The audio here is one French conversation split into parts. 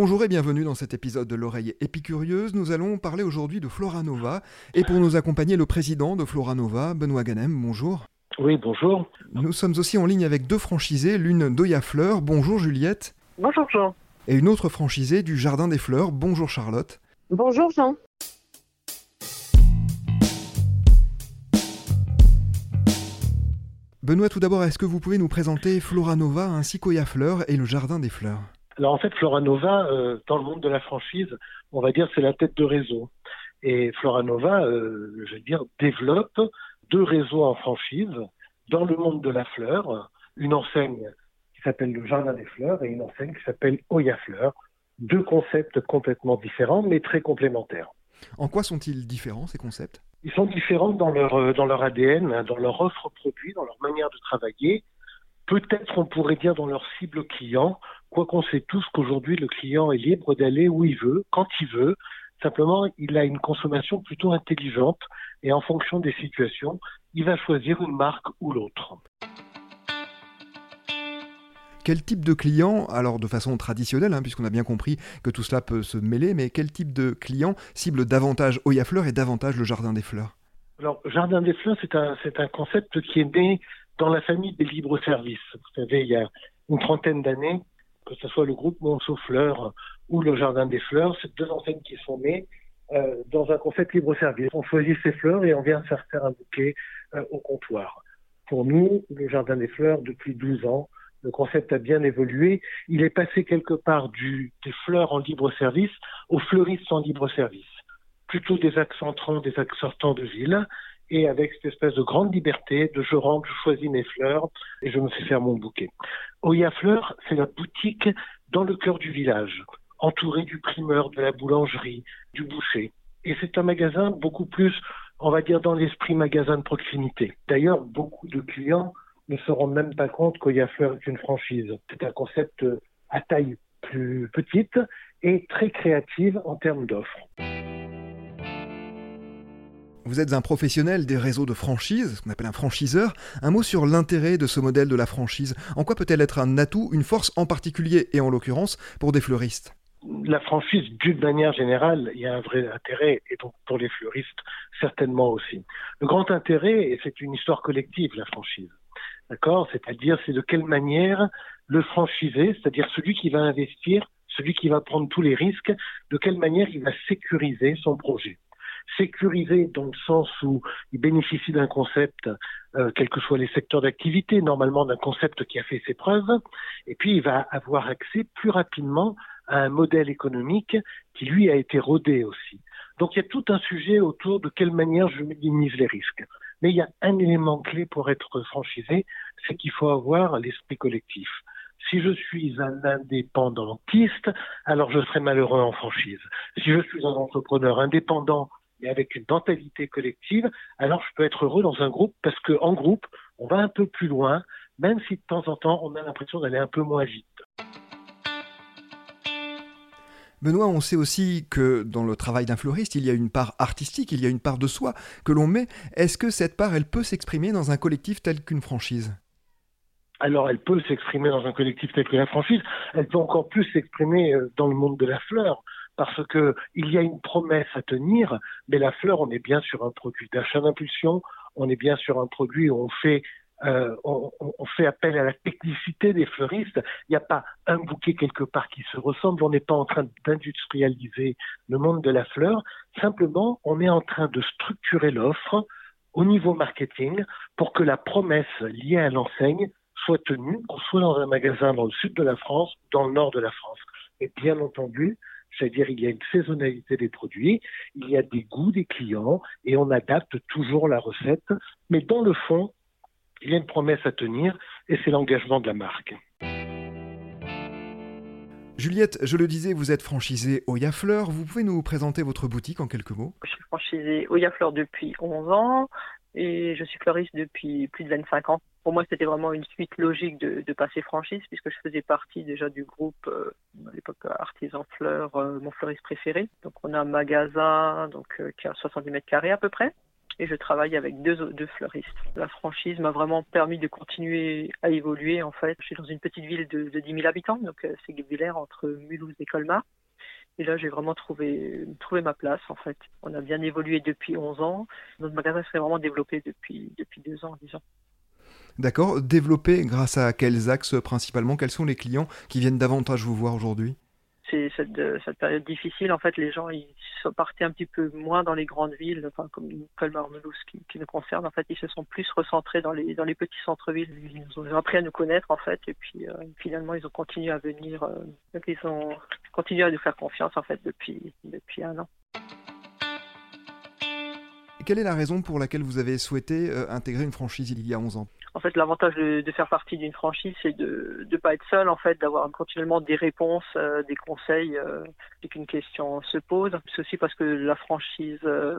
Bonjour et bienvenue dans cet épisode de l'oreille épicurieuse. Nous allons parler aujourd'hui de Floranova. Et pour nous accompagner, le président de Floranova, Benoît Ganem. Bonjour. Oui, bonjour. Nous sommes aussi en ligne avec deux franchisés, l'une d'Oya Fleur. Bonjour Juliette. Bonjour Jean. Et une autre franchisée du Jardin des Fleurs. Bonjour Charlotte. Bonjour Jean. Benoît, tout d'abord, est-ce que vous pouvez nous présenter Floranova ainsi qu'Oya Fleur et le Jardin des Fleurs? Alors en fait, Floranova, euh, dans le monde de la franchise, on va dire c'est la tête de réseau. Et Floranova, euh, je veux dire, développe deux réseaux en franchise dans le monde de la fleur, une enseigne qui s'appelle le Jardin des Fleurs et une enseigne qui s'appelle Oya Fleur. Deux concepts complètement différents, mais très complémentaires. En quoi sont-ils différents, ces concepts? Ils sont différents dans leur, euh, dans leur ADN, dans leur offre produit, dans leur manière de travailler. Peut-être on pourrait dire dans leur cible client, quoi qu'on sait tous qu'aujourd'hui le client est libre d'aller où il veut, quand il veut. Simplement, il a une consommation plutôt intelligente et en fonction des situations, il va choisir une marque ou l'autre. Quel type de client, alors de façon traditionnelle, hein, puisqu'on a bien compris que tout cela peut se mêler, mais quel type de client cible davantage Oya Fleur et davantage le Jardin des Fleurs? Alors, Jardin des Fleurs, c'est un, c'est un concept qui est né dans la famille des libres services. Vous savez, il y a une trentaine d'années, que ce soit le groupe Monceau Fleurs ou le Jardin des Fleurs, c'est deux enseignes qui sont nées euh, dans un concept libre-service. On choisit ses fleurs et on vient faire faire un bouquet euh, au comptoir. Pour nous, le Jardin des Fleurs, depuis 12 ans, le concept a bien évolué. Il est passé quelque part du, des fleurs en libre-service aux fleuristes en libre-service. Plutôt des axes entrants, des axes sortants de ville et avec cette espèce de grande liberté de je rentre, je choisis mes fleurs et je me fais faire mon bouquet. Oya Fleurs, c'est la boutique dans le cœur du village, entourée du primeur, de la boulangerie, du boucher. Et c'est un magasin beaucoup plus, on va dire, dans l'esprit magasin de proximité. D'ailleurs, beaucoup de clients ne se rendent même pas compte qu'Oya Fleurs est une franchise. C'est un concept à taille plus petite et très créative en termes d'offres. Vous êtes un professionnel des réseaux de franchise, ce qu'on appelle un franchiseur. Un mot sur l'intérêt de ce modèle de la franchise. En quoi peut-elle être un atout, une force en particulier et en l'occurrence pour des fleuristes? La franchise, d'une manière générale, il y a un vrai intérêt et donc pour les fleuristes, certainement aussi. Le grand intérêt, et c'est une histoire collective, la franchise. D'accord? C'est-à-dire, c'est de quelle manière le franchisé, c'est-à-dire celui qui va investir, celui qui va prendre tous les risques, de quelle manière il va sécuriser son projet sécurisé dans le sens où il bénéficie d'un concept, euh, quels que soient les secteurs d'activité, normalement d'un concept qui a fait ses preuves, et puis il va avoir accès plus rapidement à un modèle économique qui lui a été rodé aussi. Donc il y a tout un sujet autour de quelle manière je minimise les risques. Mais il y a un élément clé pour être franchisé, c'est qu'il faut avoir l'esprit collectif. Si je suis un indépendantiste, alors je serai malheureux en franchise. Si je suis un entrepreneur indépendant mais avec une mentalité collective, alors je peux être heureux dans un groupe parce qu'en groupe, on va un peu plus loin, même si de temps en temps, on a l'impression d'aller un peu moins vite. Benoît, on sait aussi que dans le travail d'un fleuriste, il y a une part artistique, il y a une part de soi que l'on met. Est-ce que cette part, elle peut s'exprimer dans un collectif tel qu'une franchise? Alors elle peut s'exprimer dans un collectif tel que la franchise, elle peut encore plus s'exprimer euh, dans le monde de la fleur parce que il y a une promesse à tenir, mais la fleur, on est bien sur un produit d'achat d'impulsion, on est bien sur un produit où on fait euh, on, on, fait appel à la technicité des fleuristes. Il n'y a pas un bouquet quelque part qui se ressemble. On n'est pas en train d'industrialiser le monde de la fleur. Simplement, on est en train de structurer l'offre au niveau marketing pour que la promesse liée à l'enseigne soit tenue, qu'on soit dans un magasin dans le sud de la France, dans le nord de la France. Et bien entendu, c'est-à-dire il y a une saisonnalité des produits, il y a des goûts des clients et on adapte toujours la recette. Mais dans le fond, il y a une promesse à tenir et c'est l'engagement de la marque. Juliette, je le disais, vous êtes franchisée Oya Fleur. Vous pouvez nous présenter votre boutique en quelques mots? Je suis franchisée Oya Fleur depuis 11 ans et je suis fleuriste depuis plus de 25 ans. Pour moi, c'était vraiment une suite logique de, passer franchise puisque je faisais partie déjà du groupe euh, à l'époque Artisan Fleur, euh, mon fleuriste préféré. Donc on a un magasin donc euh, qui a 70 mètres carrés à peu près. et je travaille avec deux, fleuristes. La franchise m'a vraiment permis de continuer à évoluer. En fait, je suis dans une petite ville de, de 10 000 habitants, donc c'est Guebwiller entre Mulhouse et Colmar. Et là, j'ai vraiment trouvé, trouvé ma place, en fait. On a bien évolué depuis 11 ans. Notre magasin s'est vraiment développé depuis, depuis deux ans, disons. D'accord. Développé grâce à quels axes principalement? Quels sont les clients qui viennent davantage vous voir aujourd'hui? C'est cette, cette, période difficile, en fait, les gens ils sont partis un petit peu moins dans les grandes villes, enfin, comme Colmar, Mulhouse, qui, qui, nous concerne. En fait, ils se sont plus recentrés dans les, dans les petits centres-villes. Ils ont appris à nous connaître, en fait, et puis euh, finalement, ils ont continué à venir. Euh, ils ont continué à nous faire confiance, en fait, depuis, depuis un an. Quelle est la raison pour laquelle vous avez souhaité euh, intégrer une franchise il y a 11 ans? En fait, l'avantage de, faire partie d'une franchise, c'est de ne pas être seul, en fait, d'avoir continuellement des réponses, euh, des conseils euh, dès qu'une question se pose. C'est aussi parce que la franchise euh,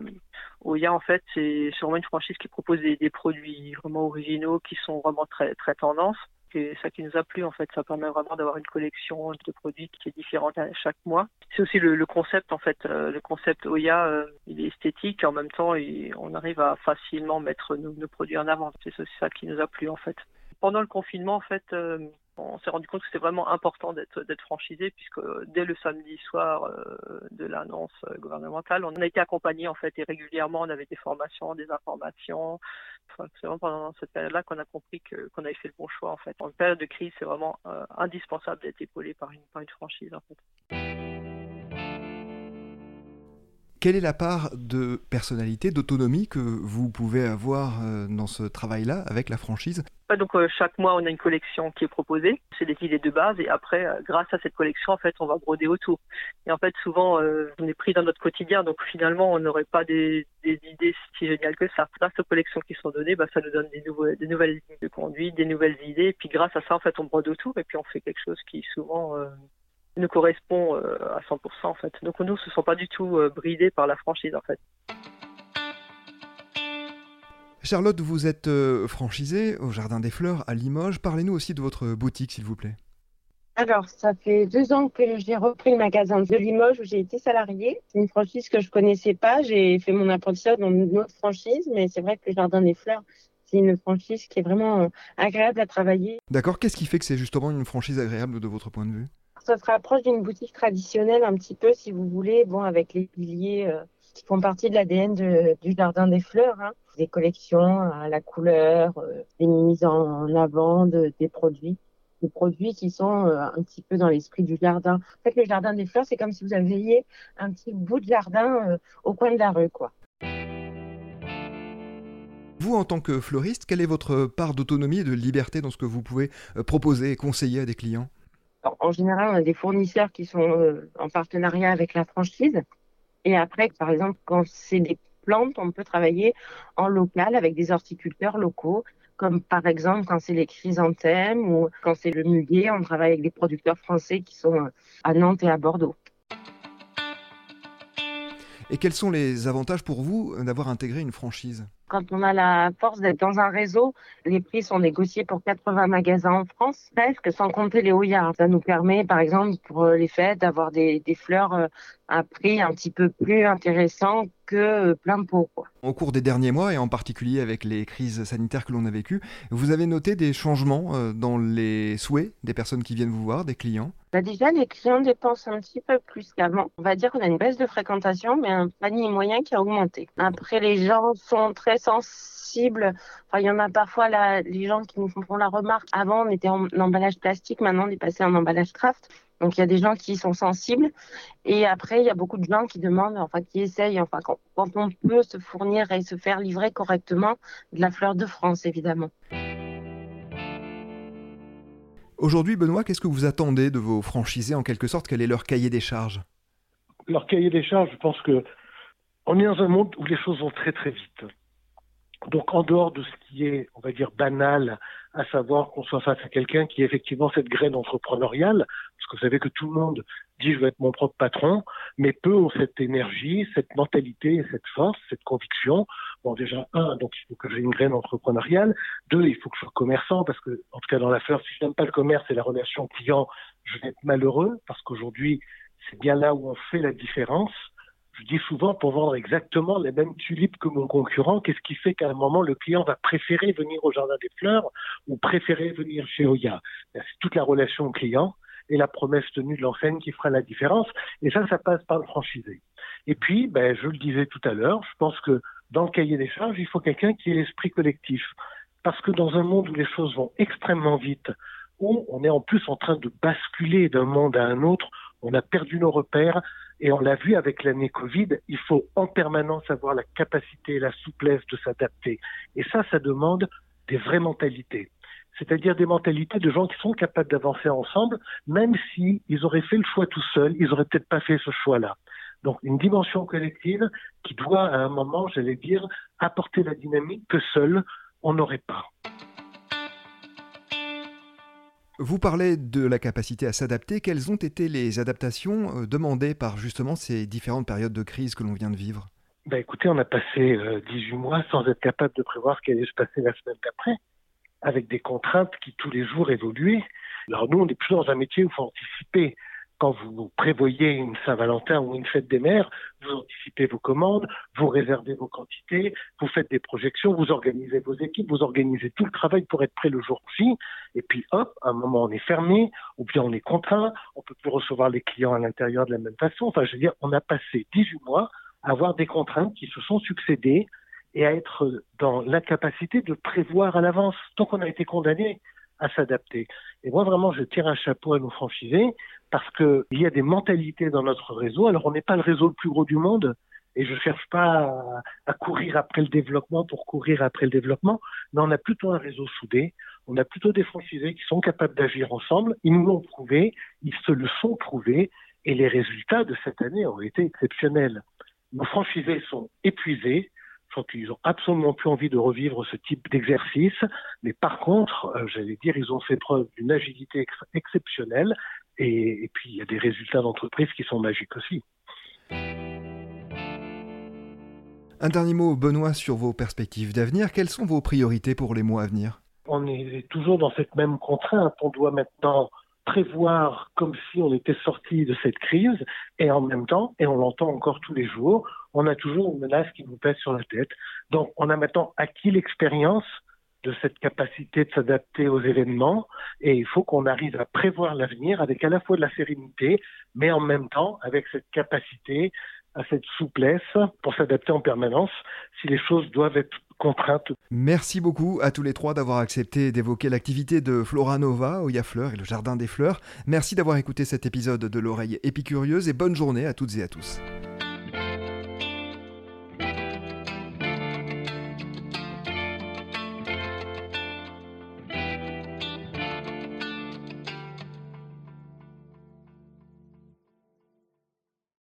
Oya, en fait, c'est vraiment une franchise qui propose des, des, produits vraiment originaux, qui sont vraiment très, très tendance c'est ça qui nous a plu en fait. Ça permet vraiment d'avoir une collection de produits qui est différente chaque mois. C'est aussi le, concept en fait. Euh, le concept Oya, euh, il est esthétique en même temps, on arrive à facilement mettre nos, produits en avant. C'est ça qui nous a plu en fait. Pendant le confinement, en fait, euh, on s'est rendu compte que c'était vraiment important d'être franchisé puisque dès le samedi soir euh, de l'annonce gouvernementale, on a été accompagné en fait et régulièrement on avait des formations, des informations. C'est vraiment pendant cette période-là qu'on a compris qu'on avait fait le bon choix en fait. En période de crise, c'est vraiment euh, indispensable d'être épaulé par une par une franchise. Quelle est la part de personnalité, d'autonomie que vous pouvez avoir dans ce travail-là avec la franchise? Donc euh, chaque mois on a une collection qui est proposée, c'est des idées de base et après euh, grâce à cette collection en fait on va broder autour. Et en fait souvent euh, on est pris dans notre quotidien donc finalement on n'aurait pas des, idées si géniales que ça. Grâce aux collections qui sont données, bah, ça nous donne des, des nouvelles lignes de conduite, des nouvelles idées et puis grâce à ça en fait on brode autour et puis on fait quelque chose qui souvent nous correspond à 100% en fait. Donc nous ne se pas du tout bridés par la franchise en fait. Charlotte, vous êtes euh, franchisée au Jardin des Fleurs à Limoges. Parlez-nous aussi de votre boutique, s'il vous plaît. Alors, ça fait deux ans que j'ai repris le magasin de Limoges où j'ai été salariée. C'est une franchise que je connaissais pas. J'ai fait mon apprentissage dans une autre franchise, mais c'est vrai que le Jardin des Fleurs, c'est une franchise qui est vraiment euh, agréable à travailler. D'accord. Qu'est-ce qui fait que c'est justement une franchise agréable de votre point de vue? Ça se rapproche d'une boutique traditionnelle un petit peu, si vous voulez, bon, avec les piliers. Euh, qui font partie de l'ADN du Jardin des Fleurs. Hein. Des collections à la couleur, euh, des mises en avant de, des produits des produits qui sont euh, un petit peu dans l'esprit du jardin. En fait, le jardin des fleurs, c'est comme si vous aviez un petit bout de jardin euh, au coin de la rue, quoi. Vous, en tant que fleuriste, quelle est votre part d'autonomie et de liberté dans ce que vous pouvez proposer et conseiller à des clients? En général, on a des fournisseurs qui sont en partenariat avec la franchise. Et après, par exemple, quand c'est des plantes, on peut travailler en local avec des horticulteurs locaux, comme par exemple quand c'est les chrysanthèmes ou quand c'est le muguet, on travaille avec des producteurs français qui sont euh, à Nantes et à Bordeaux. Et quels sont les avantages pour vous d'avoir intégré une franchise? Quand on a la force d'être dans un réseau, les prix sont négociés pour 80 magasins en France, presque sans compter les houillards. Ça nous permet, par exemple, pour les fêtes, d'avoir des, des fleurs à prix un petit peu plus intéressant que euh, plein de pots. Au cours des derniers mois, et en particulier avec les crises sanitaires que l'on a vécues, vous avez noté des changements euh, dans les souhaits des personnes qui viennent vous voir, des clients? Bah Déjà, les clients dépensent un petit peu plus qu'avant. On va dire qu'on a une baisse de fréquentation, mais un panier moyen qui a augmenté. Après, les gens sont très sensibles. Enfin, il y en a parfois là, les gens qui nous font la remarque. Avant, on était en emballage plastique, maintenant, on est passé en emballage craft. Donc il y a des gens qui sont sensibles et après il y a beaucoup de gens qui demandent, enfin qui essayent, enfin quand, quand, on peut se fournir et se faire livrer correctement de la fleur de France évidemment. Aujourd'hui Benoît, qu'est-ce que vous attendez de vos franchisés en quelque sorte? Quel est leur cahier des charges? Leur cahier des charges, je pense que on est dans un monde où les choses vont très très vite. Donc en dehors de ce qui est, on va dire, banal, à savoir qu'on soit face à quelqu'un qui a effectivement cette graine entrepreneuriale, parce que vous savez que tout le monde dit je veux être mon propre patron, mais peu ont cette énergie, cette mentalité, cette force, cette conviction. Bon déjà, un, donc il faut que j'ai une graine entrepreneuriale. Deux, il faut que je sois commerçant, parce que en tout cas dans l'affaire, si je n'aime pas le commerce et la relation client, je vais être malheureux, parce qu'aujourd'hui, c'est bien là où on fait la différence Je dis souvent pour vendre exactement les mêmes tulipes que mon concurrent, qu'est-ce qui fait qu'à un moment le client va préférer venir au Jardin des Fleurs ou préférer venir chez Oya? Ben, C'est toute la relation client et la promesse tenue de l'enseigne qui fera la différence. Et ça, ça passe par le franchisé. Et puis, ben, je le disais tout à l'heure, je pense que dans le cahier des charges, il faut quelqu'un qui ait l'esprit collectif. Parce que dans un monde où les choses vont extrêmement vite, où on est en plus en train de basculer d'un monde à un autre, on a perdu nos repères, et on l'a vu avec l'année Covid, il faut en permanence avoir la capacité et la souplesse de s'adapter. Et ça, ça demande des vraies mentalités. C'est-à-dire des mentalités de gens qui sont capables d'avancer ensemble, même si auraient fait le choix tout seuls, ils auraient peut-être pas fait ce choix-là. Donc une dimension collective qui doit à un moment, j'allais dire, apporter la dynamique que seul on n'aurait pas. Vous parlez de la capacité à s'adapter. Quelles ont été les adaptations euh, demandées par justement ces différentes périodes de crise que l'on vient de vivre? Ben Écoutez, on a passé 18 euh, mois sans être capable de prévoir ce qui allait se passer la semaine d'après, avec des contraintes qui tous les jours évoluaient. Alors nous, on est plus dans un métier où il faut anticiper quand vous prévoyez une Saint-Valentin ou une fête des mères, vous anticipez vos commandes, vous réservez vos quantités, vous faites des projections, vous organisez vos équipes, vous organisez tout le travail pour être prêt le jour J. Et puis hop, à un moment on est fermé, ou bien on est contraint, on peut plus recevoir les clients à l'intérieur de la même façon. Enfin, je veux dire, on a passé 18 mois à avoir des contraintes qui se sont succédées et à être dans l'incapacité de prévoir à l'avance. Donc on a été condamné à s'adapter. Et moi, vraiment, je tire un chapeau à nos franchisés parce qu'il y a des mentalités dans notre réseau. Alors, on n'est pas le réseau le plus gros du monde, et je ne cherche pas à, courir après le développement pour courir après le développement, mais on a plutôt un réseau soudé, on a plutôt des franchisés qui sont capables d'agir ensemble, ils nous l'ont prouvé, ils se le sont prouvés, et les résultats de cette année ont été exceptionnels. Nos franchisés sont épuisés, crois qu'ils ont absolument plus envie de revivre ce type d'exercice, mais par contre, euh, j'allais dire, ils ont fait preuve d'une agilité exceptionnelle et, puis, il y a des résultats d'entreprise qui sont magiques aussi. Un dernier mot, Benoît, sur vos perspectives d'avenir. Quelles sont vos priorités pour les mois à venir? On est toujours dans cette même contrainte. On doit maintenant prévoir comme si on était sorti de cette crise et en même temps, et on l'entend encore tous les jours, on a toujours une menace qui nous pèse sur la tête. Donc on a maintenant acquis l'expérience de cette capacité de s'adapter aux événements et il faut qu'on arrive à prévoir l'avenir avec à la fois de la sérénité, mais en même temps avec cette capacité à cette souplesse pour s'adapter en permanence si les choses doivent être contraintes. Merci beaucoup à tous les trois d'avoir accepté d'évoquer l'activité de Flora Nova, Oya Fleur et le Jardin des Fleurs. Merci d'avoir écouté cet épisode de l'oreille épicurieuse et bonne journée à toutes et à tous.